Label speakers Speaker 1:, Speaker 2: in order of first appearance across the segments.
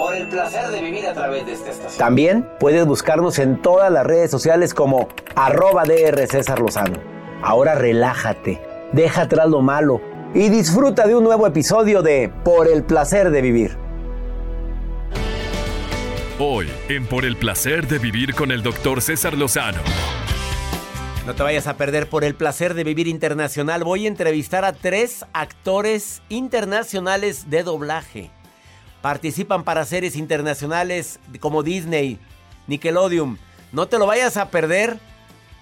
Speaker 1: Por el placer de vivir a través de esta estación. También puedes buscarnos en todas las redes sociales como arroba DR César Lozano. Ahora relájate, deja atrás lo malo y disfruta de un nuevo episodio de Por el placer de vivir.
Speaker 2: Hoy, en Por el placer de vivir con el doctor César Lozano.
Speaker 1: No te vayas a perder por el placer de vivir internacional. Voy a entrevistar a tres actores internacionales de doblaje. Participan para series internacionales como Disney, Nickelodeon. No te lo vayas a perder.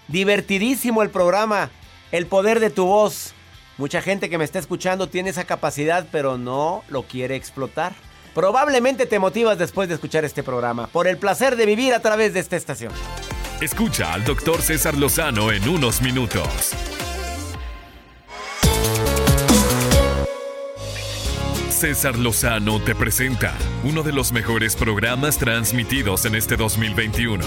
Speaker 1: Divertidísimo el programa. El poder de tu voz. Mucha gente que me está escuchando tiene esa capacidad, pero no lo quiere explotar. Probablemente te motivas después de escuchar este programa. Por el placer de vivir a través de esta estación.
Speaker 2: Escucha al doctor César Lozano en unos minutos. César Lozano te presenta uno de los mejores programas transmitidos en este 2021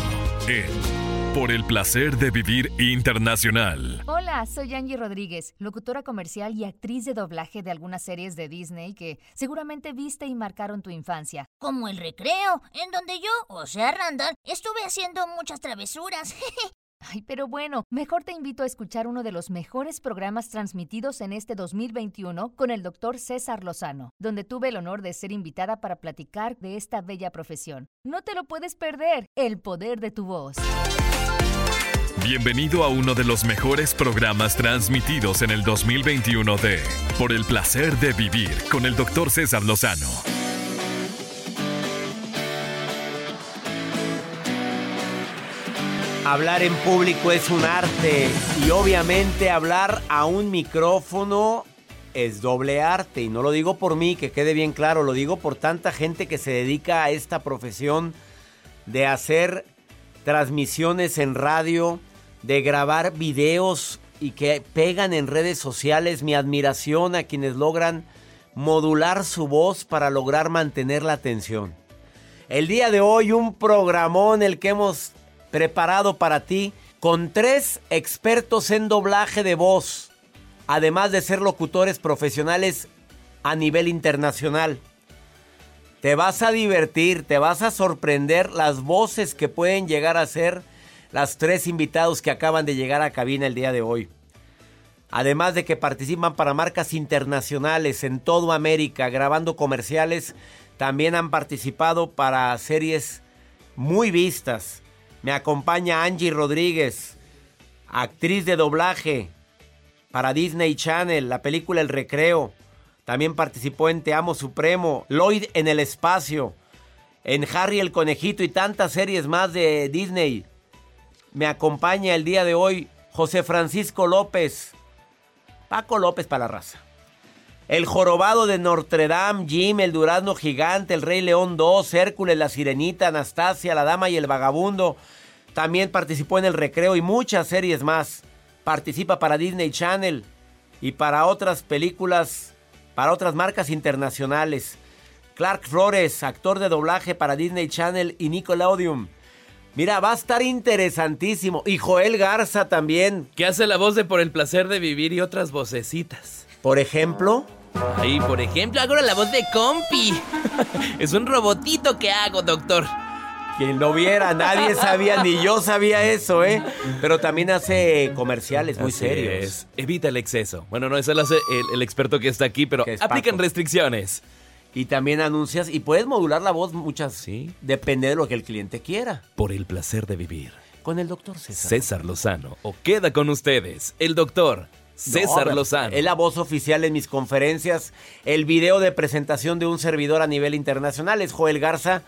Speaker 2: en Por el placer de vivir internacional.
Speaker 3: Hola, soy Angie Rodríguez, locutora comercial y actriz de doblaje de algunas series de Disney que seguramente viste y marcaron tu infancia.
Speaker 4: Como el recreo, en donde yo, o sea, Randall, estuve haciendo muchas travesuras.
Speaker 3: Ay, pero bueno, mejor te invito a escuchar uno de los mejores programas transmitidos en este 2021 con el doctor César Lozano, donde tuve el honor de ser invitada para platicar de esta bella profesión. No te lo puedes perder, el poder de tu voz.
Speaker 2: Bienvenido a uno de los mejores programas transmitidos en el 2021 de Por el placer de vivir con el doctor César Lozano.
Speaker 1: Hablar en público es un arte y obviamente hablar a un micrófono es doble arte y no lo digo por mí, que quede bien claro, lo digo por tanta gente que se dedica a esta profesión de hacer transmisiones en radio, de grabar videos y que pegan en redes sociales. Mi admiración a quienes logran modular su voz para lograr mantener la atención. El día de hoy un programón el que hemos preparado para ti con tres expertos en doblaje de voz, además de ser locutores profesionales a nivel internacional. Te vas a divertir, te vas a sorprender las voces que pueden llegar a ser las tres invitados que acaban de llegar a cabina el día de hoy. Además de que participan para marcas internacionales en toda América grabando comerciales, también han participado para series muy vistas Me acompaña Angie Rodríguez, actriz de doblaje para Disney Channel, la película El Recreo. También participó en Te Amo Supremo, Lloyd en el Espacio, en Harry el Conejito y tantas series más de Disney. Me acompaña el día de hoy José Francisco López, Paco López para la raza. El Jorobado de Notre Dame, Jim, El Durazno Gigante, El Rey León 2, Hércules, La Sirenita, Anastasia, La Dama y el Vagabundo. También participó en El Recreo y muchas series más. Participa para Disney Channel y para otras películas, para otras marcas internacionales. Clark Flores, actor de doblaje para Disney Channel y Nickelodeon. Mira, va a estar interesantísimo. Y Joel Garza también.
Speaker 5: Que hace la voz de Por el placer de vivir y otras vocecitas.
Speaker 1: Por ejemplo.
Speaker 5: Ahí, por ejemplo, hago la voz de Compi. es un robotito que hago, doctor.
Speaker 1: Quien lo viera, nadie sabía, ni yo sabía eso, ¿eh? Pero también hace comerciales muy
Speaker 5: Así
Speaker 1: serios.
Speaker 5: es. Evita el exceso. Bueno, no, eso lo hace el, el experto que está aquí, pero
Speaker 1: es
Speaker 5: aplican
Speaker 1: Paco.
Speaker 5: restricciones.
Speaker 1: Y también anuncias y puedes modular la voz muchas.
Speaker 5: Sí.
Speaker 1: Depende de lo que el cliente quiera.
Speaker 5: Por el placer de vivir.
Speaker 1: Con el doctor César.
Speaker 5: César Lozano. O queda con ustedes, el doctor César
Speaker 1: No,
Speaker 5: Lozano.
Speaker 1: Es la voz oficial en mis conferencias. El video de presentación de un servidor a nivel internacional es Joel Garza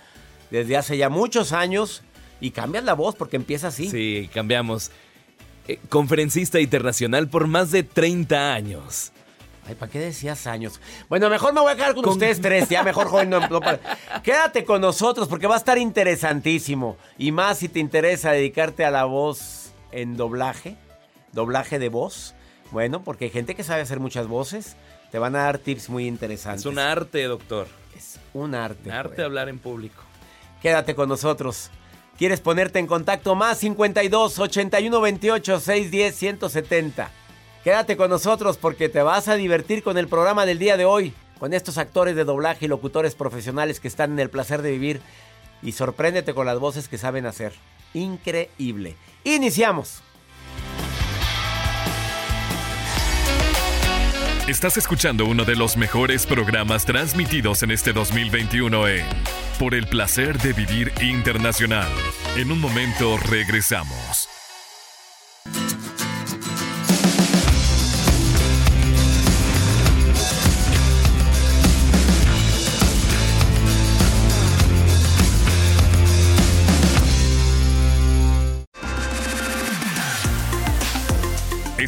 Speaker 1: desde hace ya muchos años. Y cambias la voz porque empieza así.
Speaker 5: Sí, cambiamos. Eh, conferencista internacional por más de 30 años.
Speaker 1: Ay, ¿para qué decías años? Bueno, mejor me voy a quedar con,
Speaker 5: Con-
Speaker 1: ustedes tres. Ya mejor, joven, no, no Quédate con nosotros porque va a estar interesantísimo. Y más si te interesa dedicarte a la voz en doblaje, doblaje de voz. Bueno, porque hay gente que sabe hacer muchas voces. Te van a dar tips muy interesantes.
Speaker 5: Es un arte, doctor.
Speaker 1: Es un arte.
Speaker 5: Un arte
Speaker 1: joven.
Speaker 5: hablar en público.
Speaker 1: Quédate con nosotros. ¿Quieres ponerte en contacto? Más 52 81 28 610 170. Quédate con nosotros porque te vas a divertir con el programa del día de hoy. Con estos actores de doblaje y locutores profesionales que están en el placer de vivir. Y sorpréndete con las voces que saben hacer. Increíble. Iniciamos.
Speaker 2: Estás escuchando uno de los mejores programas transmitidos en este 2021 en Por el placer de vivir internacional. En un momento regresamos.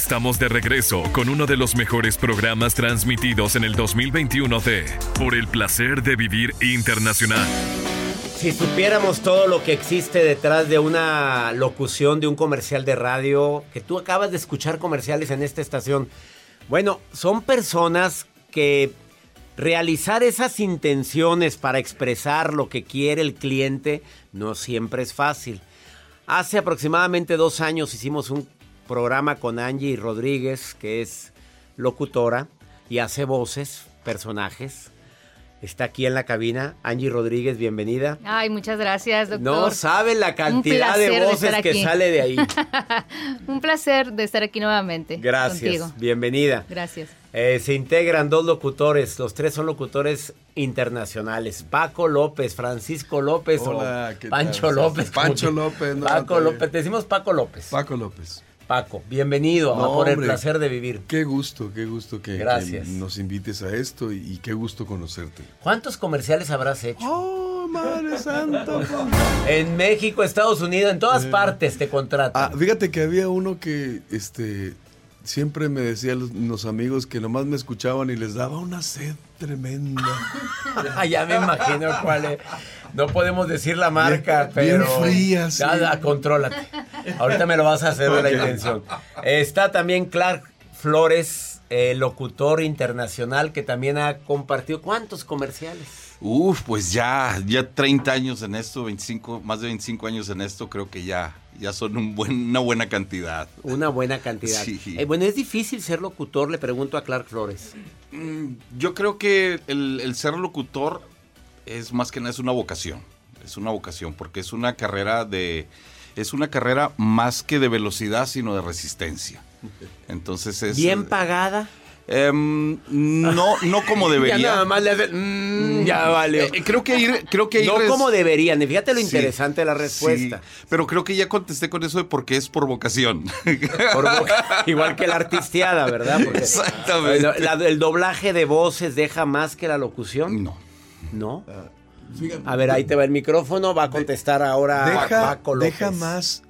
Speaker 2: Estamos de regreso con uno de los mejores programas transmitidos en el 2021 de Por el placer de vivir internacional.
Speaker 1: Si supiéramos todo lo que existe detrás de una locución de un comercial de radio, que tú acabas de escuchar comerciales en esta estación, bueno, son personas que realizar esas intenciones para expresar lo que quiere el cliente no siempre es fácil. Hace aproximadamente dos años hicimos un programa con Angie Rodríguez, que es locutora y hace voces, personajes. Está aquí en la cabina. Angie Rodríguez, bienvenida.
Speaker 6: Ay, muchas gracias, doctor.
Speaker 1: No sabe la cantidad de voces que sale de ahí.
Speaker 6: Un placer de estar aquí nuevamente.
Speaker 1: Gracias.
Speaker 6: Contigo.
Speaker 1: Bienvenida.
Speaker 6: Gracias.
Speaker 1: Eh, se integran dos locutores. Los tres son locutores internacionales. Paco López, Francisco López
Speaker 7: Hola,
Speaker 1: o
Speaker 7: ¿qué
Speaker 1: Pancho
Speaker 7: tal?
Speaker 1: López.
Speaker 7: Pancho López, no,
Speaker 1: Paco. López. Te decimos Paco López.
Speaker 7: Paco López.
Speaker 1: Paco, bienvenido a
Speaker 7: No,
Speaker 1: por el placer de vivir.
Speaker 7: Qué gusto, qué gusto que, nos invites a esto y, y qué gusto conocerte.
Speaker 1: ¿Cuántos comerciales habrás hecho?
Speaker 7: ¡Oh, Madre Santa!
Speaker 1: En México, Estados Unidos, en todas partes te contratan.
Speaker 7: Ah, fíjate que había uno que este siempre me decían los, los amigos que nomás me escuchaban y les daba una sed tremenda.
Speaker 1: Ah, ya me imagino cuál es. No podemos decir la marca,
Speaker 7: Bien- bien
Speaker 1: pero.
Speaker 7: fría, sí.
Speaker 1: Ya, ya, contrólate. Ahorita me lo vas a hacer de la intención. Está también Clark Flores, eh, locutor internacional, que también ha compartido. ¿Cuántos comerciales?
Speaker 8: Uf, pues ya, ya 30 años en esto, 25, más de 25 años en esto, creo que ya, ya son un buen, una buena cantidad.
Speaker 1: Una buena cantidad.
Speaker 8: Sí.
Speaker 1: Eh, bueno, es difícil ser locutor, le pregunto a Clark Flores.
Speaker 8: Mm, Yo creo que el, el ser locutor es más que nada es una vocación. Es una vocación, porque es una carrera de. Es una carrera más que de velocidad, sino de resistencia. Entonces es.
Speaker 1: Bien pagada.
Speaker 8: Em, no, no como debería.
Speaker 1: Ya nada más le mm, ya vale.
Speaker 8: Eh, creo que ahí, creo que
Speaker 1: No
Speaker 8: res-
Speaker 1: como deberían. Fíjate lo
Speaker 8: Sí,
Speaker 1: interesante de la respuesta.
Speaker 8: sí, pero creo que ya contesté con eso de porque es por vocación.
Speaker 1: Por igual que la artisteada, ¿verdad? Porque-
Speaker 8: Exactamente.
Speaker 1: La- ¿El doblaje de voces deja más que la locución?
Speaker 8: No.
Speaker 1: ¿No?
Speaker 7: Ah,
Speaker 1: A ver, ahí te va el micrófono. Va a contestar ahora
Speaker 7: Deja,
Speaker 1: Paco López.
Speaker 7: deja más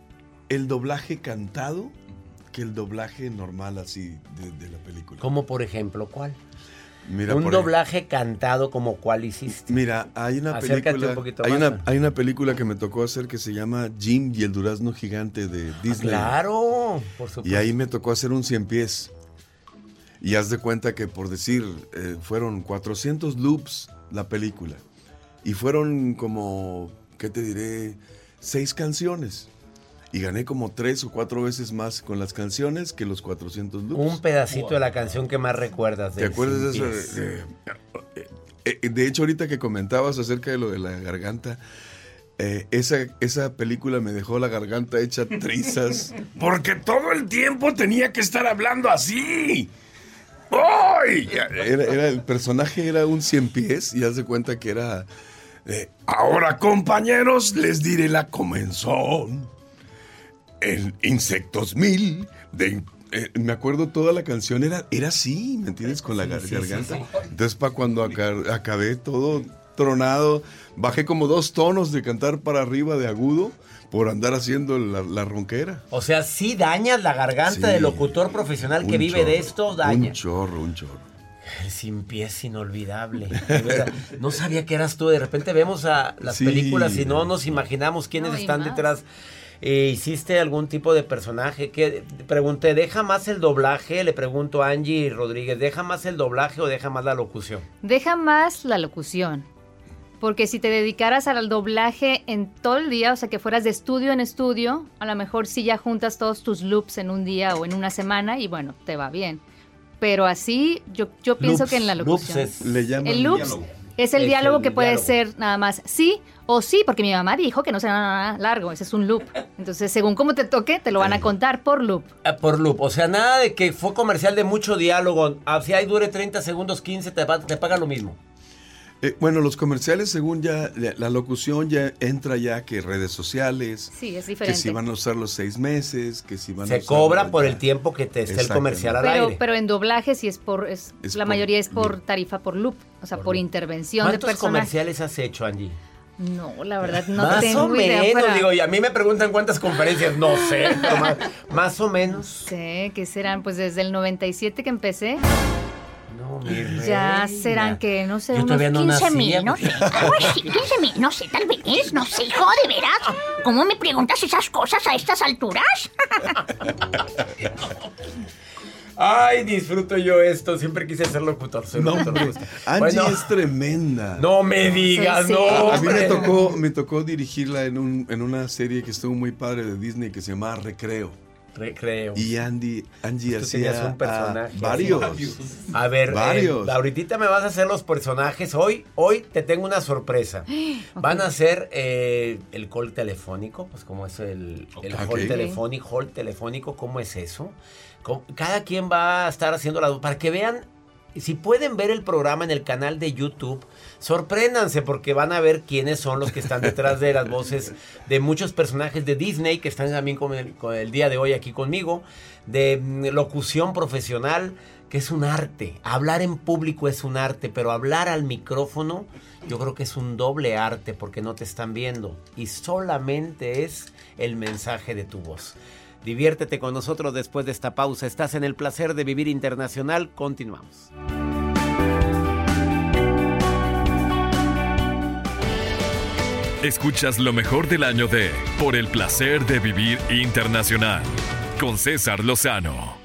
Speaker 7: el doblaje cantado que el doblaje normal así de, de la película.
Speaker 1: Como por ejemplo, ¿cuál?
Speaker 7: Mira,
Speaker 1: un doblaje cantado como cuál hiciste.
Speaker 7: Mira, hay una
Speaker 1: Acércate
Speaker 7: película,
Speaker 1: un poquito
Speaker 7: hay
Speaker 1: más.
Speaker 7: una, hay una película que me tocó hacer que se llama Jim y el durazno gigante de Disney.
Speaker 1: Claro, por supuesto.
Speaker 7: Y ahí me tocó hacer un cien pies. Y haz de cuenta que por decir, eh, fueron 400 loops la película. Y fueron como, ¿qué te diré? Seis canciones. Y gané como tres o cuatro veces más con las canciones que los 400 loops.
Speaker 1: Un pedacito de la canción que más recuerdas.
Speaker 7: ¿Te
Speaker 1: del
Speaker 7: acuerdas de eso?
Speaker 1: Pies.
Speaker 7: Eh, eh, eh, de hecho, ahorita que comentabas acerca de lo de la garganta, eh, esa, esa película me dejó la garganta hecha trizas.
Speaker 9: Porque todo el tiempo tenía que estar hablando así.
Speaker 7: ¡Ay! Era, era- el personaje era un cien pies y haz de cuenta que era. eh,
Speaker 9: Ahora, compañeros, les diré la comenzón.
Speaker 7: El Insectos Mil. De, eh, me acuerdo toda la canción era, era así, ¿me entiendes? Con la gar-
Speaker 1: sí, sí,
Speaker 7: garganta.
Speaker 1: sí.
Speaker 7: Entonces, para cuando aca- acabé todo tronado, bajé como dos tonos de cantar para arriba de agudo por andar haciendo la, la ronquera.
Speaker 1: O sea, sí dañas la garganta
Speaker 7: Sí.
Speaker 1: del locutor profesional que vive de esto, daña.
Speaker 7: Un chorro, un chorro.
Speaker 1: El sin pies inolvidable. No sabía que eras tú. De repente vemos a las
Speaker 7: Sí.
Speaker 1: películas y no nos imaginamos quiénes
Speaker 6: No,
Speaker 1: están
Speaker 6: más.
Speaker 1: detrás. Eh, ¿Hiciste algún tipo de personaje? que Pregunté, ¿deja más el doblaje? Le pregunto a Angie Rodríguez, ¿deja más el doblaje o deja más la locución?
Speaker 6: Deja más la locución. Porque si te dedicaras al doblaje en todo el día, o sea, que fueras de estudio en estudio, a lo mejor sí ya juntas todos tus loops en un día o en una semana y bueno, te va bien. Pero así, yo, yo pienso
Speaker 1: Loops,
Speaker 6: que en la
Speaker 1: loops
Speaker 6: locución.
Speaker 1: es-
Speaker 7: Le llaman
Speaker 6: el loops
Speaker 7: diálogo.
Speaker 6: Es el
Speaker 1: Es
Speaker 6: diálogo
Speaker 1: el
Speaker 6: que puede
Speaker 1: diálogo.
Speaker 6: ser nada más sí o sí, porque mi mamá dijo que no será nada largo, ese es un loop. Entonces, según cómo te toque, te lo van a contar por loop.
Speaker 1: Ah, Por loop, o sea, nada de que fue comercial de mucho diálogo. Ah, Si ahí dure 30 segundos, 15, te, te paga lo mismo.
Speaker 7: Eh, bueno, los comerciales, según ya, la, locución ya entra ya que redes sociales,
Speaker 6: Sí, es
Speaker 7: que
Speaker 6: diferente.
Speaker 7: si van a usar los seis meses, que si van a
Speaker 1: Se cobra por el tiempo que te esté el comercial al
Speaker 6: Pero,
Speaker 1: aire.
Speaker 6: pero en doblaje sí es por, es,
Speaker 7: Es
Speaker 6: la
Speaker 7: por
Speaker 6: mayoría es por tarifa por loop, o sea, por, intervención de
Speaker 1: ¿Cuántos
Speaker 6: personaje.
Speaker 1: comerciales has hecho, Angie?
Speaker 6: No, la verdad no
Speaker 1: más
Speaker 6: tengo
Speaker 1: o
Speaker 6: idea
Speaker 1: menos,
Speaker 6: para-
Speaker 1: digo, y a mí me preguntan cuántas conferencias, no sé, más, más o menos.
Speaker 6: sé que serán, pues desde el 97 que empecé,
Speaker 1: No, mi
Speaker 6: ya
Speaker 1: reina.
Speaker 6: serán que, no sé,
Speaker 1: Yo
Speaker 6: unos
Speaker 1: todavía no
Speaker 6: 15
Speaker 1: nacía,
Speaker 6: mil, ¿no?
Speaker 4: Ay, sí, 15 mil, no sé, tal vez, no sé, hijo, de veras. ¿Cómo me preguntas esas cosas a estas alturas?
Speaker 1: Ay, disfruto yo esto, siempre quise ser locutor, soy
Speaker 7: No,
Speaker 1: locutor. pues.
Speaker 7: Angie
Speaker 1: Bueno,
Speaker 7: es tremenda.
Speaker 1: no me digas,
Speaker 6: Sí, sí.
Speaker 1: no.
Speaker 7: A mí me tocó, me tocó dirigirla en, un, en una serie que estuvo muy padre de Disney que se llamaba Recreo.
Speaker 1: Recreo.
Speaker 7: Y Andy, Angie
Speaker 1: tenías
Speaker 7: hacía
Speaker 1: un personaje.
Speaker 7: a varios.
Speaker 1: A ver,
Speaker 7: Varios.
Speaker 1: eh, ahorita me vas a hacer los personajes. Hoy, hoy te tengo una sorpresa. Van a hacer eh, el call telefónico, pues como es el, call telefónico, call telefónico, ¿cómo es eso? ¿Cómo- Cada quien va a estar haciendo la para que vean. Si pueden ver el programa en el canal de YouTube, sorpréndanse porque van a ver quiénes son los que están detrás de las voces de muchos personajes de Disney que están también con el, con el día de hoy aquí conmigo, de mm, locución profesional, que es un arte. Hablar en público es un arte, pero hablar al micrófono yo creo que es un doble arte porque no te están viendo y solamente es el mensaje de tu voz. Diviértete con nosotros después de esta pausa. Estás en el placer de vivir internacional. Continuamos.
Speaker 2: Escuchas lo mejor del año de Por el placer de vivir internacional con César Lozano.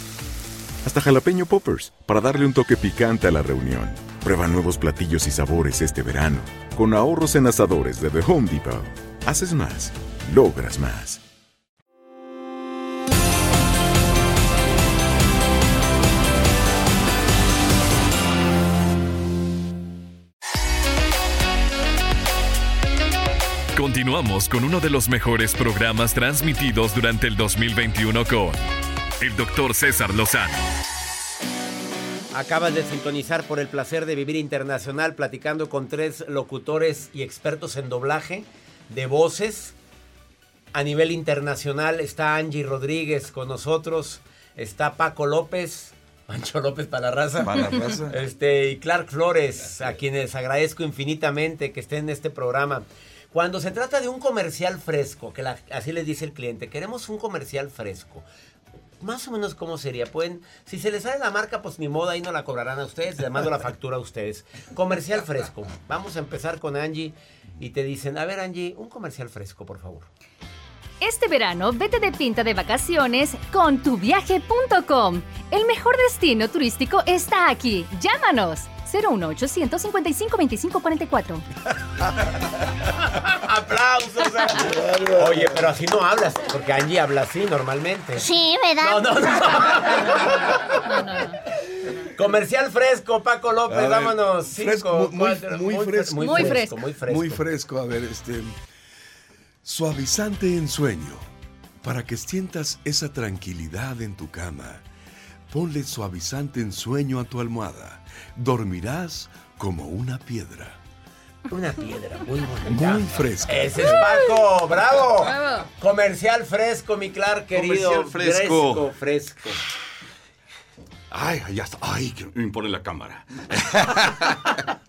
Speaker 10: hasta jalapeño poppers, para darle un toque picante a la reunión. Prueba nuevos platillos y sabores este verano, con ahorros en asadores de The Home Depot. Haces más, logras más.
Speaker 2: Continuamos con uno de los mejores programas transmitidos durante el 2021 con el doctor César Lozano.
Speaker 1: Acabas de sintonizar por el placer de vivir internacional platicando con tres locutores y expertos en doblaje de voces. A nivel internacional está Angie Rodríguez con nosotros, está Paco López, Mancho López para la raza,
Speaker 7: Para la raza.
Speaker 1: este, y Clark Flores, a quienes agradezco infinitamente que estén en este programa. Cuando se trata de un comercial fresco, que la- así les dice el cliente, queremos un comercial fresco. Más o menos cómo sería. Pueden, si se les sale la marca, pues ni modo, ahí no la cobrarán a ustedes, le mando la factura a ustedes. Comercial fresco. Vamos a empezar con Angie y te dicen, a ver Angie, un comercial fresco, por favor.
Speaker 6: Este verano, vete de pinta de vacaciones con tuviaje.com. El mejor destino turístico está aquí. Llámanos. 01800 55 25 44.
Speaker 1: ¡Aplausos! Oye, pero así no hablas, porque Angie habla así normalmente.
Speaker 4: Sí, ¿verdad?
Speaker 1: No, no, no. Comercial fresco, Paco López,
Speaker 7: ver,
Speaker 1: vámonos.
Speaker 7: fresco, muy,
Speaker 1: cuatro,
Speaker 7: muy fresco.
Speaker 1: Muy fresco, muy fresco.
Speaker 7: Muy fresco. A ver, este. Suavizante en sueño. Para que sientas esa tranquilidad en tu cama. Ponle suavizante en sueño a tu almohada. Dormirás como una piedra.
Speaker 1: Una piedra muy bonita.
Speaker 7: Muy fresca.
Speaker 1: Ese es Paco, bravo.
Speaker 6: Bravo.
Speaker 1: Comercial fresco, mi Clark querido.
Speaker 8: Comercial fresco.
Speaker 1: Fresco, fresco.
Speaker 8: Ay, ya está. Ay, que me impone la cámara.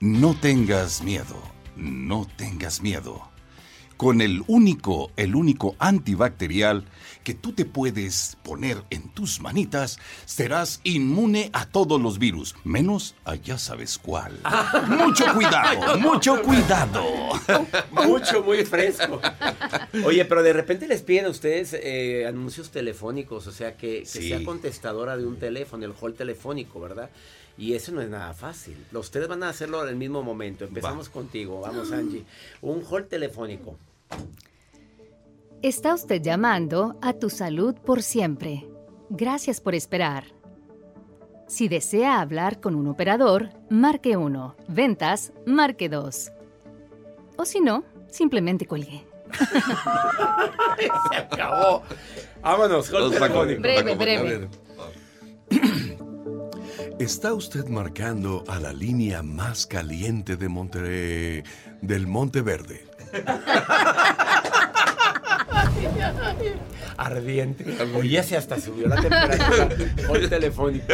Speaker 8: no tengas miedo. No tengas miedo. Con el único, el único antibacterial que tú te puedes poner en tus manitas, serás inmune a todos los virus, menos a ya sabes cuál. Mucho cuidado, mucho cuidado.
Speaker 1: Mucho, muy fresco. Oye, pero de repente les piden a ustedes eh, anuncios telefónicos, o sea, que, que
Speaker 8: Sí.
Speaker 1: sea contestadora de un teléfono, el hall telefónico, ¿verdad? Y eso no es nada fácil. Ustedes van a hacerlo en el mismo momento. Empezamos contigo. Vamos, Angie. Un hall telefónico.
Speaker 6: Está usted llamando a tu salud por siempre. Gracias por esperar. Si desea hablar con un operador, marque 1. Ventas, marque 2. O si no, simplemente cuelgue.
Speaker 1: Se acabó. Vámonos, hall
Speaker 8: Los
Speaker 1: telefónico.
Speaker 6: Breve, breve.
Speaker 7: Está usted marcando a la línea más caliente de Monte... del Monte Verde.
Speaker 1: Ardiente. Oye, se hasta subió la temperatura. hall telefónico.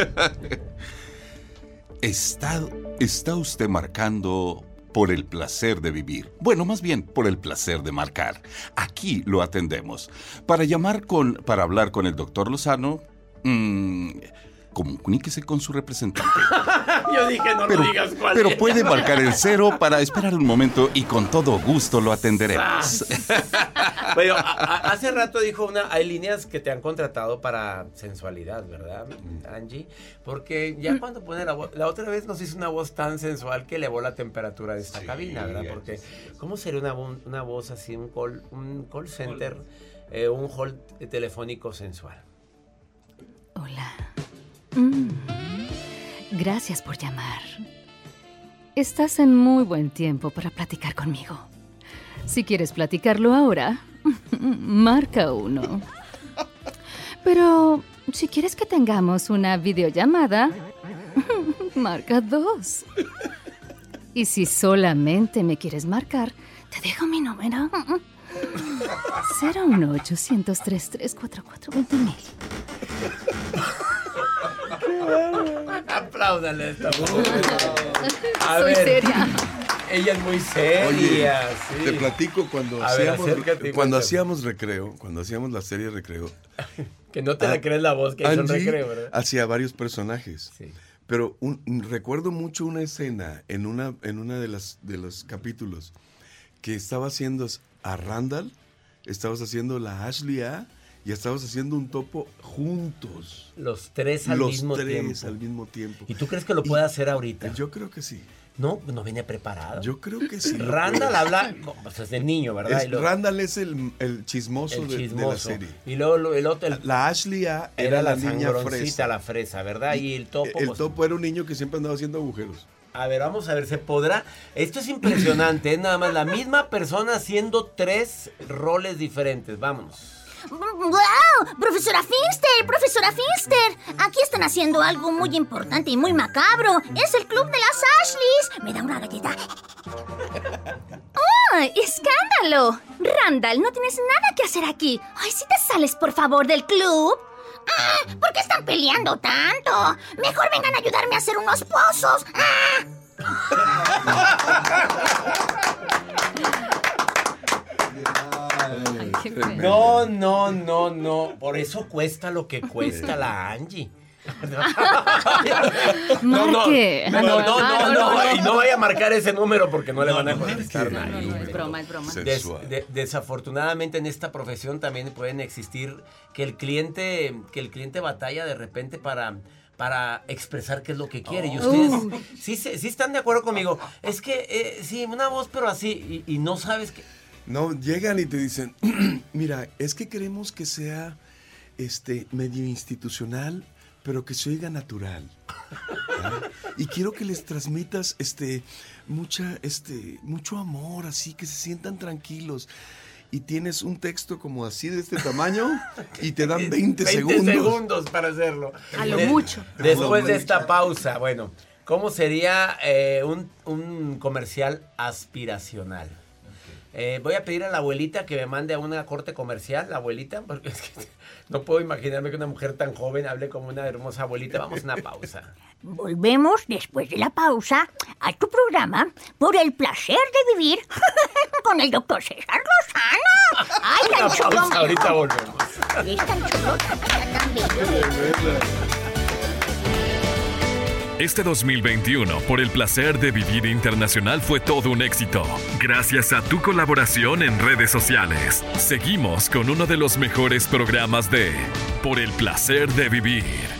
Speaker 8: Está, está usted marcando por el placer de vivir. Bueno, más bien por el placer de marcar. Aquí lo atendemos. Para llamar con, para hablar con el doctor Lozano, mm, comuníquese con su representante.
Speaker 1: Yo dije, no
Speaker 8: Pero,
Speaker 1: lo digas cuál
Speaker 8: pero
Speaker 1: es.
Speaker 8: puede marcar el cero para esperar un momento y con todo gusto lo atenderemos.
Speaker 1: Pero a- a- hace rato dijo una, hay líneas que te han contratado para sensualidad, ¿verdad, Angie? Porque ya cuando pone la voz, la otra vez nos hizo una voz tan sensual que elevó la temperatura de esta cabina, ¿verdad? Porque ¿cómo sería una, una voz así, un call, un call center, eh, un hall telefónico sensual?
Speaker 6: Hola. Mm. Gracias por llamar. Estás en muy buen tiempo para platicar conmigo. Si quieres platicarlo ahora, marca uno. Pero si quieres que tengamos una videollamada, marca dos. Y si solamente me quieres marcar, te dejo mi número. 01800 33442 mil.
Speaker 1: Apláudale a esta mujer. A
Speaker 6: Soy
Speaker 1: ver,
Speaker 6: seria.
Speaker 1: Ella es muy seria.
Speaker 7: Oye,
Speaker 1: sí.
Speaker 7: te platico cuando
Speaker 1: A ver,
Speaker 7: hacíamos,
Speaker 1: acércate y
Speaker 7: cuando
Speaker 1: cuéntame.
Speaker 7: hacíamos recreo, cuando hacíamos la serie recreo.
Speaker 1: Que no te la crees la voz que hizo recreo, ¿verdad?
Speaker 7: Hacía varios personajes. Pero un- recuerdo mucho una escena en una, en una de las de los capítulos que estaba haciendo a Randall, estabas haciendo la Ashley A y estabas haciendo un topo juntos.
Speaker 1: Los tres al
Speaker 7: Los
Speaker 1: mismo
Speaker 7: tres
Speaker 1: tiempo.
Speaker 7: al mismo tiempo.
Speaker 1: ¿Y tú crees que lo puede hacer ahorita?
Speaker 7: Yo creo que sí.
Speaker 1: No, no viene preparado.
Speaker 7: Yo creo que sí.
Speaker 1: Randall habla pues, es de niño, ¿verdad?
Speaker 7: Es- Randall es el, el chismoso,
Speaker 1: el
Speaker 7: de- la serie.
Speaker 1: Y luego lo- el otro, el-
Speaker 7: La Ashley A
Speaker 1: era, la,
Speaker 7: niña
Speaker 1: sangroncita,
Speaker 7: fresa.
Speaker 1: la fresa, ¿verdad? Y el topo.
Speaker 7: El
Speaker 1: pues,
Speaker 7: topo era un niño que siempre andaba haciendo agujeros.
Speaker 1: A ver, vamos a ver, ¿se podrá? Esto es impresionante, es nada más la misma persona haciendo tres roles diferentes. Vámonos.
Speaker 4: ¡Wow! ¡Profesora Finster! ¡Profesora Finster! Aquí están haciendo algo muy importante y muy macabro. Es el club de las Ashleys. ¿Me da una galleta?
Speaker 11: ¡Ay, escándalo! Randall, no tienes nada que hacer aquí. Ay, si te sales, por favor, del club.
Speaker 4: Ah, ¿Por qué están peleando tanto? Mejor vengan a ayudarme a hacer unos pozos. Ah.
Speaker 1: No, no, no, no. Por eso cuesta lo que cuesta la Angie. No, no, no, no, no,
Speaker 6: Ah,
Speaker 1: no,
Speaker 6: no, no.
Speaker 1: y no vaya a marcar ese número porque no le van a contestar nada.
Speaker 6: Es broma, es broma.
Speaker 1: Des- de- desafortunadamente en esta profesión también pueden existir que el cliente que el cliente batalla de repente para para expresar qué es lo que quiere y ustedes
Speaker 7: Oh.
Speaker 1: sí están de acuerdo conmigo es que eh, sí una voz pero así y, y no sabes que
Speaker 7: No, llegan y te dicen, mira, es que queremos que sea este medio institucional, pero que se oiga natural. ¿eh? Y quiero que les transmitas este mucha este mucho amor, así que se sientan tranquilos. Y tienes un texto como así de este tamaño y te dan 20,
Speaker 1: 20
Speaker 7: segundos.
Speaker 1: segundos para hacerlo.
Speaker 11: A lo
Speaker 1: De-
Speaker 11: mucho.
Speaker 1: Después de esta pausa, bueno, ¿cómo sería eh, un, un comercial aspiracional? Eh, voy a pedir a la abuelita que me mande a una corte comercial, la abuelita, porque es que no puedo imaginarme que una mujer tan joven hable como una hermosa abuelita. Vamos a una pausa.
Speaker 4: Volvemos después de la pausa a tu programa por el placer de vivir con el doctor César Lozano. ¡Ay, tan chulo!
Speaker 1: pausa, ahorita volvemos.
Speaker 4: Es tan chulo, tan- tan bello.
Speaker 2: Este 2021, por el placer de vivir internacional, fue todo un éxito. Gracias a tu colaboración en redes sociales. Seguimos con uno de los mejores programas de Por el placer de vivir.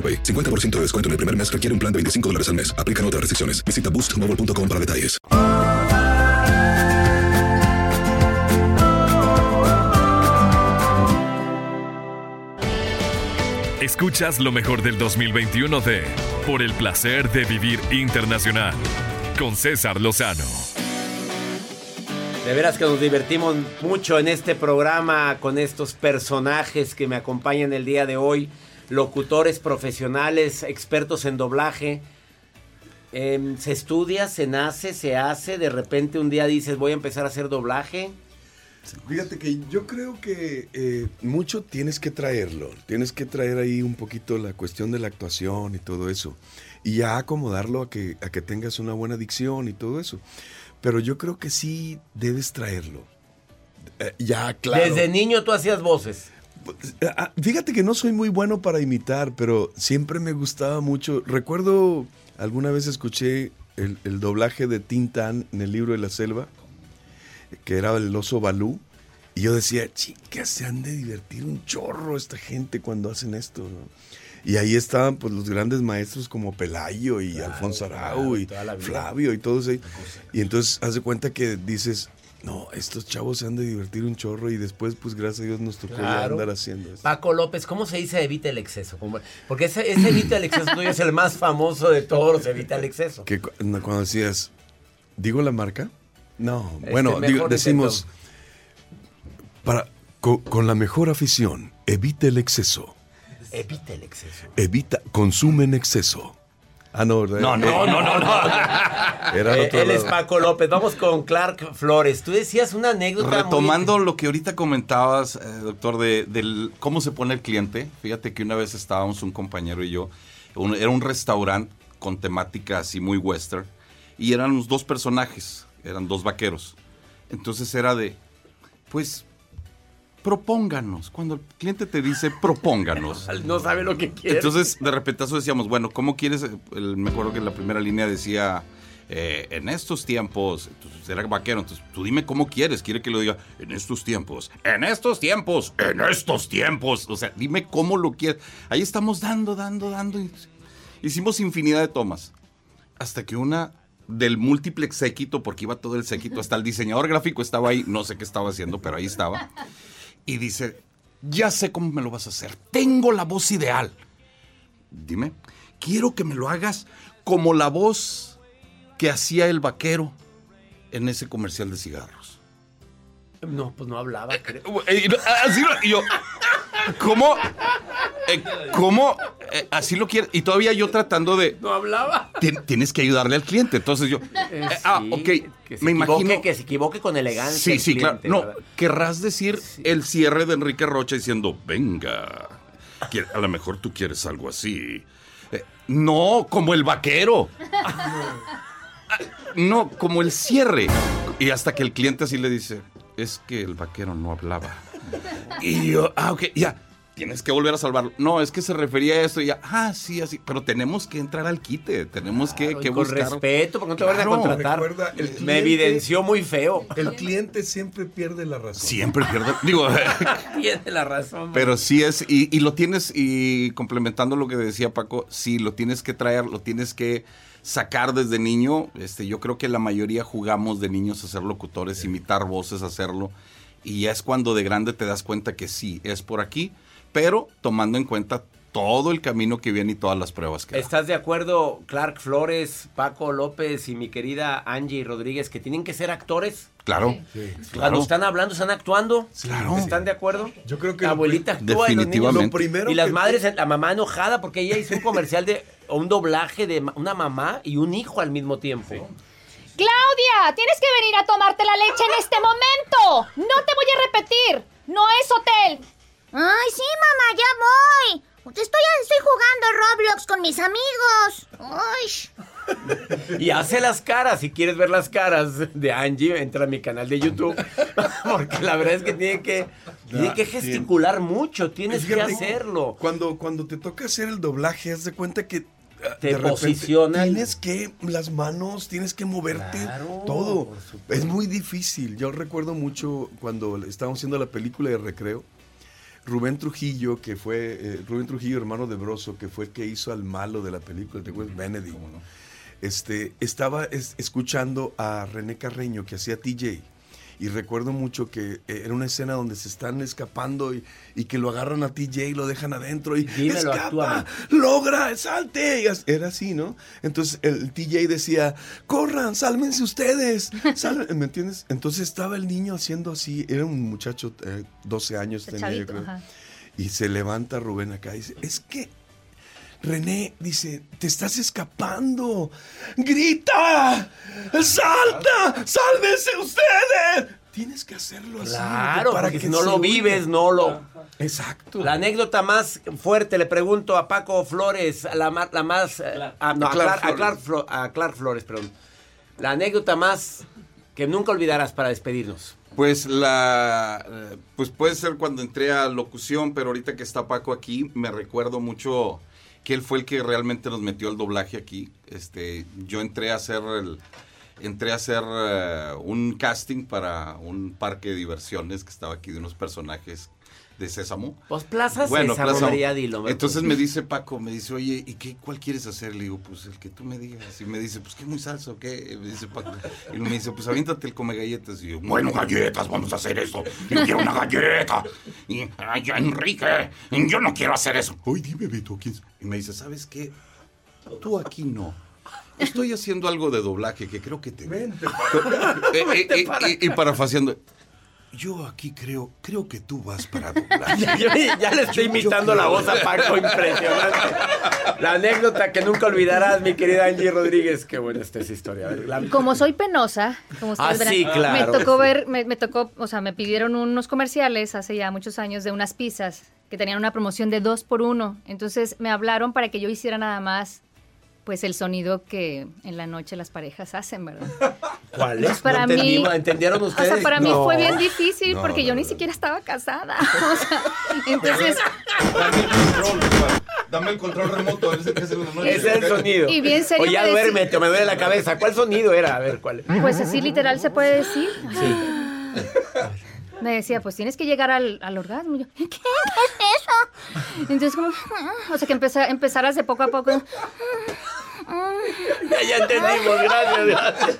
Speaker 12: AroPay. 50% de descuento en el primer mes requiere un plan de 25 dólares al mes. Aplican otras restricciones. Visita boostmobile.com para detalles.
Speaker 2: Escuchas lo mejor del 2021 de Por el placer de vivir internacional con César Lozano.
Speaker 1: De veras que nos divertimos mucho en este programa con estos personajes que me acompañan el día de hoy. Locutores profesionales, expertos en doblaje. Em, se estudia, se nace, se hace. De repente un día dices voy a empezar a hacer doblaje.
Speaker 7: Fíjate que yo creo que eh, mucho tienes que traerlo. Tienes que traer ahí un poquito la cuestión de la actuación y todo eso. Y ya acomodarlo a que, a que tengas una buena dicción y todo eso. Pero yo creo que sí debes traerlo. Eh, ya, claro.
Speaker 1: Desde niño tú hacías voces.
Speaker 7: Ah, Fíjate que no soy muy bueno para imitar, pero siempre me gustaba mucho. Recuerdo, alguna vez escuché el, el doblaje de Tintán en el libro de la selva, que era el oso Balú. Y yo decía, chicas, se han de divertir un chorro esta gente cuando hacen esto. ¿no?". Y ahí estaban pues los grandes maestros como Pelayo y Alfonso Arau
Speaker 1: claro,
Speaker 7: y. Flavio y todos ahí. Y entonces haz de cuenta que dices, no, estos chavos se han de divertir un chorro y después pues gracias a Dios nos tocó
Speaker 1: Claro.
Speaker 7: andar haciendo esto.
Speaker 1: Paco López, ¿cómo se dice evita el exceso? ¿Cómo- Porque ese, ese evita el exceso tuyo es el más famoso de todos los evita el exceso.
Speaker 7: Que cuando decías, ¿digo la marca? No,
Speaker 1: Este,
Speaker 7: bueno, digo- decimos, para, co- con la mejor afición, evita el exceso.
Speaker 1: Evita el exceso.
Speaker 7: Evita, consume en exceso. Ah, no, ¿verdad?
Speaker 1: No, no, no, no, no.
Speaker 7: Era
Speaker 1: Eh, él es. Paco López. Vamos con Clark Flores. Tú decías una anécdota muy-
Speaker 8: Retomando lo que ahorita comentabas, eh, doctor, de del cómo se pone el cliente. Fíjate que una vez estábamos un compañero y yo, un- era un restaurante con temática así muy western, y eran los dos personajes, eran dos vaqueros. Entonces era de, pues, propónganos. Cuando el cliente te dice propónganos.
Speaker 1: No sabe lo que quiere.
Speaker 8: Entonces, de repentazo decíamos, bueno, ¿cómo quieres? El- me acuerdo que en la primera línea decía, eh, en estos tiempos, entonces era vaquero, entonces tú dime cómo quieres, quiere que lo diga, en estos tiempos, en estos tiempos, en estos tiempos, o sea, dime cómo lo quieres. Ahí estamos dando, dando, dando. hicimos infinidad de tomas, hasta que una del múltiple séquito, porque iba todo el séquito, hasta el diseñador gráfico estaba ahí, no sé qué estaba haciendo, pero ahí estaba. Y dice, ya sé cómo me lo vas a hacer, tengo la voz ideal. Dime, quiero que me lo hagas como la voz que hacía el vaquero en ese comercial de cigarros.
Speaker 1: No, pues no hablaba, creo.
Speaker 8: Y yo, ¿cómo? Eh, ¿Cómo? Eh, así lo quiere. Y todavía yo tratando de.
Speaker 1: No hablaba.
Speaker 8: "Tien- Tienes que ayudarle al cliente. Entonces yo. eh, ah, ok.
Speaker 1: Que se
Speaker 8: me imagino.
Speaker 1: Que se equivoque con elegancia.
Speaker 8: Sí,
Speaker 1: el
Speaker 8: sí, claro. No,
Speaker 1: ¿verdad?
Speaker 8: querrás decir el cierre de Enrique Rocha diciendo, venga, a lo mejor tú quieres algo así. No, como el vaquero. Ah, No, como el cierre. Y hasta que el cliente así le dice, es que el vaquero no hablaba. Y yo, ah, ok, ya. Tienes que volver a salvarlo. No, es que se refería a esto y ya. Ah, sí, así. Pero tenemos que entrar al quite. Tenemos que,
Speaker 1: Claro,
Speaker 8: que
Speaker 1: con
Speaker 8: buscar.
Speaker 1: respeto, porque no te van a
Speaker 8: Claro.
Speaker 1: contratar.
Speaker 7: Recuerda, el
Speaker 1: Me evidenció muy feo.
Speaker 7: El cliente siempre pierde la razón.
Speaker 8: Siempre pierde. Digo,
Speaker 1: Tiene la razón.
Speaker 8: Pero sí es, y, y lo tienes, y complementando lo que decía Paco, sí, lo tienes que traer, lo tienes que sacar desde niño. Este, yo creo que la mayoría jugamos de niños a ser locutores, imitar voces, hacerlo. Y ya es cuando de grande te das cuenta que sí, es por aquí, pero tomando en cuenta todo el camino que viene y todas las pruebas que da.
Speaker 1: ¿Estás de acuerdo, Clark Flores, Paco López y mi querida Angie Rodríguez, que tienen que ser actores?
Speaker 8: Claro.
Speaker 1: Cuando
Speaker 8: Claro.
Speaker 1: están hablando, están actuando.
Speaker 8: Claro.
Speaker 1: ¿Están de acuerdo?
Speaker 7: Yo creo que
Speaker 1: la abuelita actúa y los niños-
Speaker 8: Definitivamente.
Speaker 7: Lo primero
Speaker 1: y las
Speaker 7: que-
Speaker 1: madres, la mamá enojada porque ella hizo un comercial de o un doblaje de una mamá y un hijo al mismo tiempo.
Speaker 11: Claudia, tienes que venir a tomarte la leche en este momento. No te voy a repetir. No es hotel.
Speaker 4: Ay, sí, mamá, ya voy. Estoy, estoy jugando Roblox con mis amigos. Uy.
Speaker 1: Y hace las caras. Si quieres ver las caras de Angie, entra a mi canal de YouTube. Porque la verdad es que tiene que, tiene que gesticular mucho. Tienes que hacerlo.
Speaker 7: Cuando, cuando te toca hacer el doblaje, haz de cuenta que
Speaker 1: Te posicionan.
Speaker 7: Tienes que, las manos, tienes que moverte todo. Es muy difícil. Yo recuerdo mucho cuando estábamos haciendo la película de recreo. Rubén Trujillo, que fue, eh, Rubén Trujillo, hermano de Broso, que fue el que hizo al malo de la película, ¿te acuerdas? Benedict. Este, estaba es- escuchando a René Carreño, que hacía TJ. Y recuerdo mucho que eh, era una escena donde se están escapando y, y que lo agarran a TJ y lo dejan adentro y
Speaker 1: Dímelo,
Speaker 7: escapa,
Speaker 1: actúame.
Speaker 7: logra, salte. Era así, ¿no? Entonces el TJ decía, corran, sálvense ustedes. sal-". ¿Me entiendes? Entonces estaba el niño haciendo así, era un muchacho, eh, 12 años
Speaker 6: El
Speaker 7: tenía yo creo.
Speaker 6: ajá.
Speaker 7: Y se levanta Rubén acá y dice, es que René dice, te estás escapando. ¡Grita! ¡Salta! ¡Sálvense ustedes! Tienes que hacerlo así.
Speaker 1: Claro,
Speaker 7: para
Speaker 1: porque
Speaker 7: que
Speaker 1: si no lo vives, no lo.
Speaker 7: Exacto.
Speaker 1: La anécdota más fuerte, le pregunto a Paco Flores, la, la más. eh, a, no,
Speaker 7: A
Speaker 1: a
Speaker 7: Clark
Speaker 1: Clark, a Clark Flo- a Clark Flores, perdón. La anécdota más que nunca olvidarás para despedirnos.
Speaker 8: Pues la eh, pues puede ser cuando entré a locución, pero ahorita que está Paco aquí, me recuerdo mucho que él fue el que realmente nos metió el doblaje aquí. Este, yo entré a hacer el entré a hacer eh, un casting para un parque de diversiones que estaba aquí de unos personajes de Sésamo.
Speaker 1: Pues Plaza Sésamo,
Speaker 8: Plaza-
Speaker 1: María, dilo,
Speaker 8: Entonces me dice Paco, me dice, oye, ¿y qué, cuál quieres hacer? Le digo, pues el que tú me digas. Y me dice, pues qué muy salsa, ¿o qué? Me dice Paco. Y me dice, pues aviéntate el come galletas. Y yo, bueno, galletas, vamos a hacer esto. Yo quiero una galleta. Y, ay, Enrique, yo no quiero hacer eso. Oye, dime, Beto, ¿quién es? Y me dice, ¿sabes qué? Tú aquí no. Estoy haciendo algo de doblaje que creo que te... Vente, eh, eh, eh, y, y parafaseando. Yo aquí creo, creo que tú vas para doblaje.
Speaker 1: Ya, le estoy imitando la voz a Paco, impresionante. La anécdota que nunca olvidarás, mi querida Angie Rodríguez. Qué buena está esa historia. La-
Speaker 6: Como soy penosa, como ustedes
Speaker 1: Ah,
Speaker 6: verán,
Speaker 1: sí, claro.
Speaker 6: me tocó ver, me, me tocó, o sea, me pidieron unos comerciales hace ya muchos años de unas pizzas que tenían una promoción de dos por uno. Entonces me hablaron para que yo hiciera nada más, pues el sonido que en la noche las parejas hacen, ¿verdad?
Speaker 1: ¿Cuál
Speaker 6: Pues
Speaker 1: es?
Speaker 6: para
Speaker 1: no entendí,
Speaker 6: mí-
Speaker 1: ¿Entendieron
Speaker 6: O
Speaker 1: ustedes?
Speaker 6: sea, para mí fue bien difícil
Speaker 1: No,
Speaker 6: porque
Speaker 1: no,
Speaker 6: yo ni
Speaker 1: no.
Speaker 6: siquiera estaba casada. O sea, entonces,
Speaker 8: Dame el control remoto, ese que es el
Speaker 1: Ese es el sonido.
Speaker 6: Y bien serio
Speaker 1: Oye, ya
Speaker 6: me
Speaker 1: duérmete, o me duele la cabeza. ¿Cuál sonido era? A ver, ¿cuál?
Speaker 6: pues así literal se puede decir. Me decía, pues tienes que llegar al, al orgasmo. Y yo, ¿qué? ¿Qué es eso? Entonces, como, o sea, que empezar, empezaras de poco a poco.
Speaker 1: Ya, ya entendimos, gracias, gracias.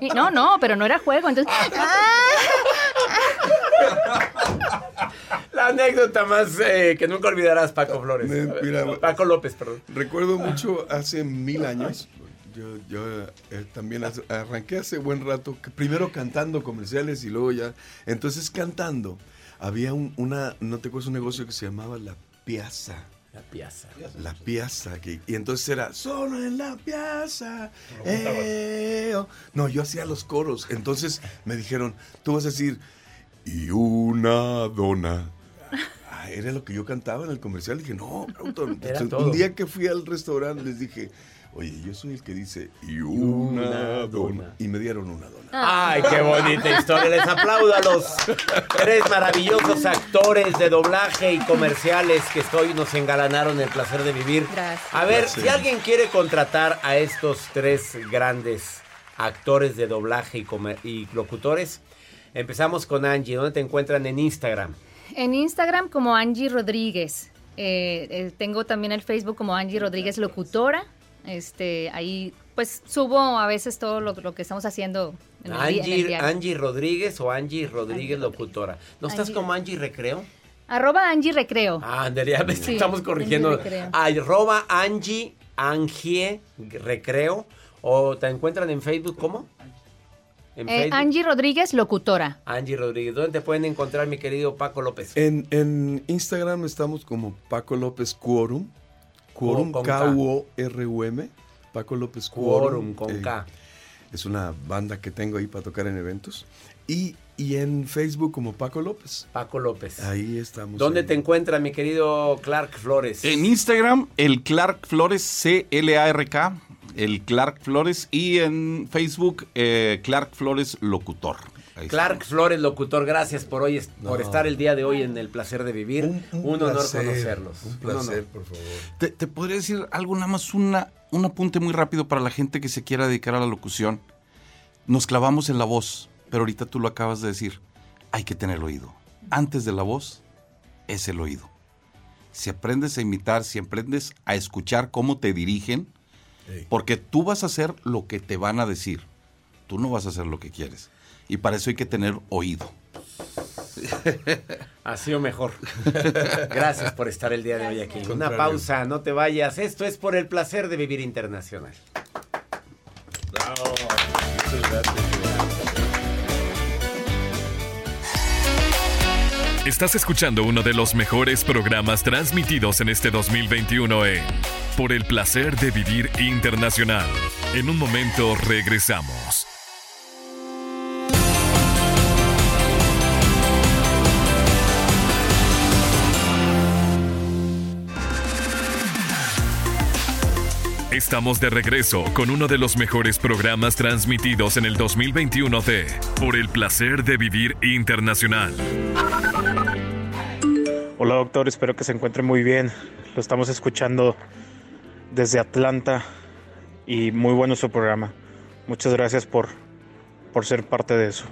Speaker 6: Y no, no, pero no era juego. Entonces,
Speaker 1: La anécdota más eh, que nunca olvidarás, Paco Flores.
Speaker 7: Mira,
Speaker 1: Paco López, perdón.
Speaker 7: Recuerdo mucho hace mil años. Yo, yo eh, también arranqué hace buen rato, primero cantando comerciales y luego ya. Entonces cantando, había un, una, no te acuerdas, un negocio que se llamaba La Piazza.
Speaker 1: La piazza.
Speaker 7: La piazza. Que, y entonces era, solo en la piazza. eh, oh". No, yo hacía los coros. Entonces me dijeron, tú vas a decir, y una dona. Ah, era lo que yo cantaba en el comercial. dije, no, bruto".
Speaker 1: Era
Speaker 7: Entonces,
Speaker 1: todo.
Speaker 7: un día que fui al restaurante les dije, oye, yo soy el que dice, y una,
Speaker 1: una
Speaker 7: dona. Y me dieron una dona.
Speaker 1: Ay, qué bonita historia. Les aplaudo a los tres maravillosos actores de doblaje y comerciales que hoy nos engalanaron el placer de vivir.
Speaker 6: Gracias.
Speaker 1: A ver,
Speaker 7: Gracias.
Speaker 1: si alguien quiere contratar a estos tres grandes actores de doblaje y, comer- y locutores, empezamos con Angie. ¿Dónde te encuentran en Instagram?
Speaker 6: en Instagram como Angie Rodríguez. Eh, eh, tengo también el Facebook como Angie Rodríguez Locutora. Este, ahí pues subo a veces todo lo, lo que estamos haciendo en el, día- en el
Speaker 1: Angie. Angie Rodríguez o Angie Rodríguez Locutora. ¿No estás
Speaker 6: Angie-
Speaker 1: como Angie Recreo?
Speaker 6: Arroba Angie Recreo.
Speaker 1: Ah, Andrea, me
Speaker 6: Sí,
Speaker 1: estamos corrigiendo.
Speaker 6: Angie Recreo.
Speaker 1: Arroba Angie, Angie Recreo. ¿O te encuentran en Facebook cómo? En
Speaker 6: Eh,
Speaker 1: Facebook.
Speaker 6: Angie Rodríguez Locutora.
Speaker 1: Angie Rodríguez. ¿Dónde te pueden encontrar, mi querido Paco López?
Speaker 7: En, en Instagram estamos como Paco López Quorum. Quorum,
Speaker 1: Con K.
Speaker 7: K-U-O-R-U-M. Paco López
Speaker 1: Quorum,
Speaker 7: Quorum.
Speaker 1: con
Speaker 7: eh,
Speaker 1: K.
Speaker 7: Es una banda que tengo ahí para tocar en eventos. Y, y en Facebook como Paco López.
Speaker 1: Paco López.
Speaker 7: Ahí estamos.
Speaker 1: ¿Dónde
Speaker 7: ahí.
Speaker 1: te encuentra mi querido Clark Flores?
Speaker 8: En Instagram, el Clark Flores, C-L-A-R-K, el Clark Flores. Y en Facebook, eh, Clark Flores Locutor. Ahí
Speaker 1: Clark Flores, locutor, gracias por hoy, por estar el día de hoy en el placer de vivir. Un, honor
Speaker 7: placer,
Speaker 1: conocerlos.
Speaker 7: Un placer, por favor.
Speaker 8: Te, te podría decir algo nada más, una, un apunte muy rápido para la gente que se quiera dedicar a la locución. Nos clavamos en la voz, pero ahorita tú lo acabas de decir. Hay que tener el oído. Antes de la voz es el oído. Si aprendes a imitar, si aprendes a escuchar cómo te dirigen, porque tú vas a hacer lo que te van a decir. Tú no vas a hacer lo que quieres. Y para eso hay que tener oído.
Speaker 1: Ha sido mejor. Gracias por estar el día de hoy aquí. Una pausa, no te vayas. Esto es por el placer de vivir internacional.
Speaker 2: Estás escuchando uno de los mejores programas transmitidos en este 2021 en Por el placer de vivir internacional. En un momento regresamos. Estamos de regreso con uno de los mejores programas transmitidos en el 2021 de Por el placer de vivir internacional.
Speaker 13: Hola doctor, espero que se encuentre muy bien. Lo estamos escuchando desde Atlanta y muy bueno su programa. Muchas gracias por, por ser parte de eso.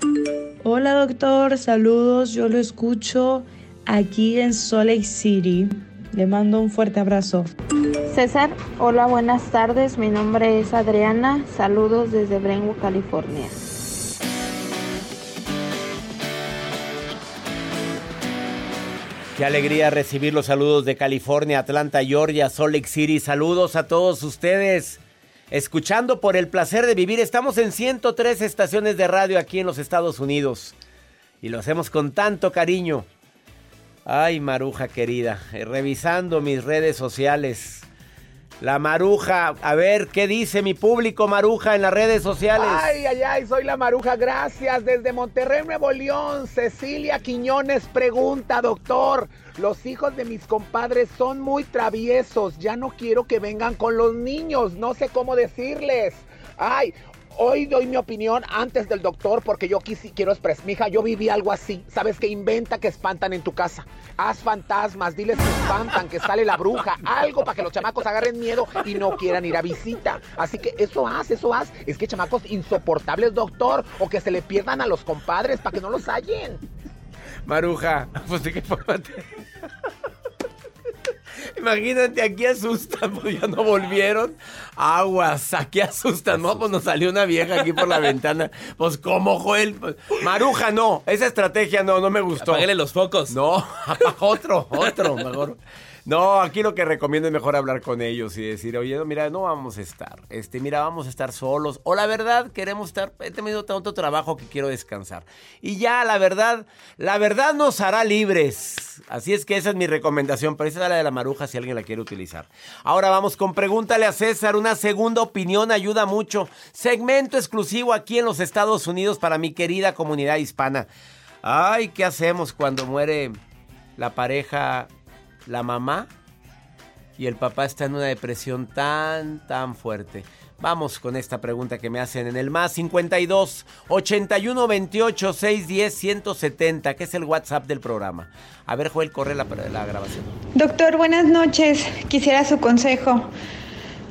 Speaker 14: Hola doctor, saludos, yo lo escucho aquí en Salt Lake City. Le mando un fuerte abrazo.
Speaker 15: César, hola, buenas tardes. Mi nombre es Adriana. Saludos desde Brentwood, California.
Speaker 1: Qué alegría recibir los saludos de California, Atlanta, Georgia, Salt Lake City. Saludos a todos ustedes. Escuchando por el placer de vivir, estamos en 103 estaciones de radio aquí en los Estados Unidos. Y lo hacemos con tanto cariño. Ay, Maruja querida, eh, revisando mis redes sociales. La Maruja, a ver, ¿qué dice mi público Maruja en las redes sociales?
Speaker 16: Ay, ay, ay, soy la Maruja, gracias. Desde Monterrey, Nuevo León, Cecilia Quiñones pregunta, doctor, los hijos de mis compadres son muy traviesos, ya no quiero que vengan con los niños, no sé cómo decirles. Ay, hoy doy mi opinión antes del doctor porque yo quisi, quiero expresar, mija, yo viví algo así, ¿sabes? Que inventa que espantan en tu casa. Haz fantasmas, diles que espantan, que sale la bruja, algo para que los chamacos agarren miedo y no quieran ir a visita. Así que eso haz, eso haz. Es que chamacos insoportables, doctor, o que se le pierdan a los compadres para que no los hallen.
Speaker 1: Maruja, pues de qué. Imagínate, aquí asustan, pues ya no volvieron. Aguas, aquí asustan, ¿no? Pues nos salió una vieja aquí por la ventana. Pues, ¿cómo, Joel? Pues, Maruja, no, esa estrategia no, no me gustó.
Speaker 5: Apáguele los focos.
Speaker 1: No, otro, otro, mejor. No, aquí lo que recomiendo es mejor hablar con ellos y decir, oye, no, mira, no vamos a estar. Este, mira, vamos a estar solos. O la verdad, queremos estar, he tenido tanto trabajo que quiero descansar. Y ya, la verdad, la verdad nos hará libres. Así es que esa es mi recomendación, pero esa es la de la maruja si alguien la quiere utilizar. Ahora vamos con Pregúntale a César. Una segunda opinión ayuda mucho. Segmento exclusivo aquí en los Estados Unidos para mi querida comunidad hispana. Ay, ¿qué hacemos cuando muere la pareja, la mamá? Y el papá está en una depresión tan, tan fuerte. Vamos con esta pregunta que me hacen en el más 52 81 28 610 170, que es el WhatsApp del programa. A ver, Joel, corre la, la grabación.
Speaker 17: Doctor, buenas noches. Quisiera su consejo.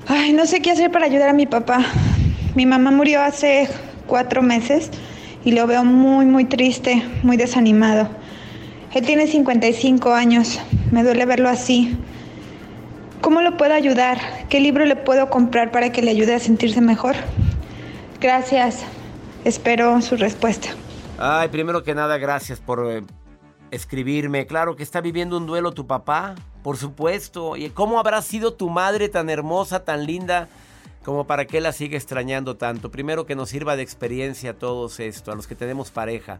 Speaker 17: Ay, no sé qué hacer para ayudar a mi papá. Mi mamá murió hace cuatro meses y lo veo muy, muy triste, muy desanimado. Él tiene 55 años. Me duele verlo así. ¿Cómo lo puedo ayudar? ¿Qué libro le puedo comprar para que le ayude a sentirse mejor? Gracias. Espero su respuesta.
Speaker 1: Ay, primero que nada, gracias por eh, escribirme. Claro que está viviendo un duelo tu papá, por supuesto. ¿Y cómo habrá sido tu madre tan hermosa, tan linda, como para que la siga extrañando tanto? Primero que nos sirva de experiencia a todos esto, a los que tenemos pareja,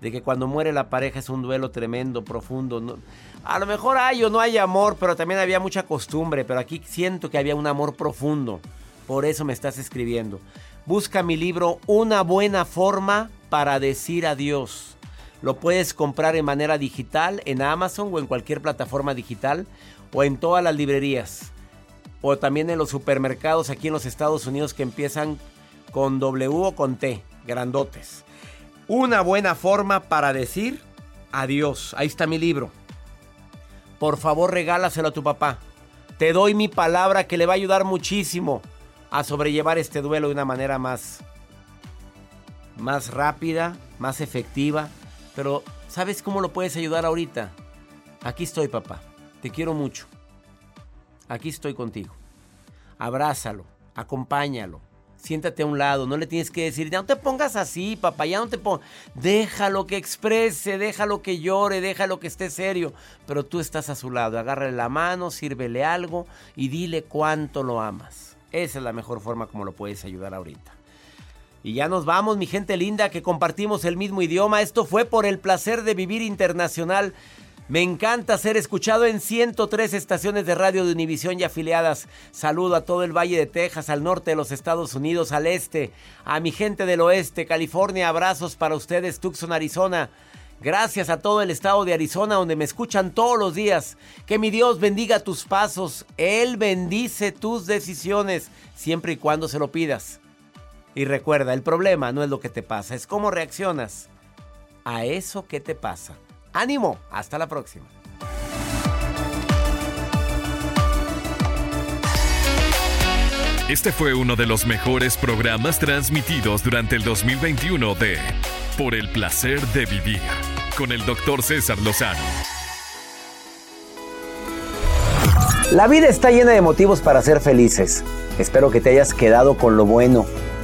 Speaker 1: de que cuando muere la pareja es un duelo tremendo, profundo. A lo mejor hay o no hay amor, pero también había mucha costumbre, pero aquí siento que había un amor profundo. Por eso me estás escribiendo. busca mi libro Una buena forma para decir adiós. Lo puedes comprar en manera digital en Amazon o en cualquier plataforma digital o en todas las librerías o también en los supermercados aquí en los Estados Unidos que empiezan con W o con T, grandotes. Una buena forma para decir adiós. Ahí está mi libro. Por favor, regálaselo a tu papá. Te doy mi palabra que le va a ayudar muchísimo a sobrellevar este duelo de una manera más más rápida, más efectiva, pero ¿sabes cómo lo puedes ayudar ahorita? Aquí estoy, papá. Te quiero mucho. Aquí estoy contigo. Abrázalo, acompáñalo. Siéntate a un lado, no le tienes que decir, ya no te pongas así, papá, ya no te pongas. Déjalo que exprese, déjalo que llore, déjalo que esté serio. Pero tú estás a su lado, agárrale la mano, sírvele algo y dile cuánto lo amas. Esa es la mejor forma como lo puedes ayudar ahorita. Y ya nos vamos, mi gente linda, que compartimos el mismo idioma. Esto fue por el placer de vivir internacional. Me encanta ser escuchado en 103 estaciones de radio de Univisión y afiliadas. Saludo a todo el Valle de Texas, al norte de los Estados Unidos, al este, a mi gente del oeste, California. Abrazos para ustedes, Tucson, Arizona. Gracias a todo el estado de Arizona donde me escuchan todos los días. Que mi Dios bendiga tus pasos. Él bendice tus decisiones siempre y cuando se lo pidas. Y recuerda, el problema no es lo que te pasa, es cómo reaccionas a eso que te pasa. Ánimo, hasta la próxima.
Speaker 2: Este fue uno de los mejores programas transmitidos durante el 2021 de Por el placer de vivir con el doctor César Lozano.
Speaker 1: La vida está llena de motivos para ser felices. Espero que te hayas quedado con lo bueno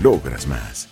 Speaker 10: logras más.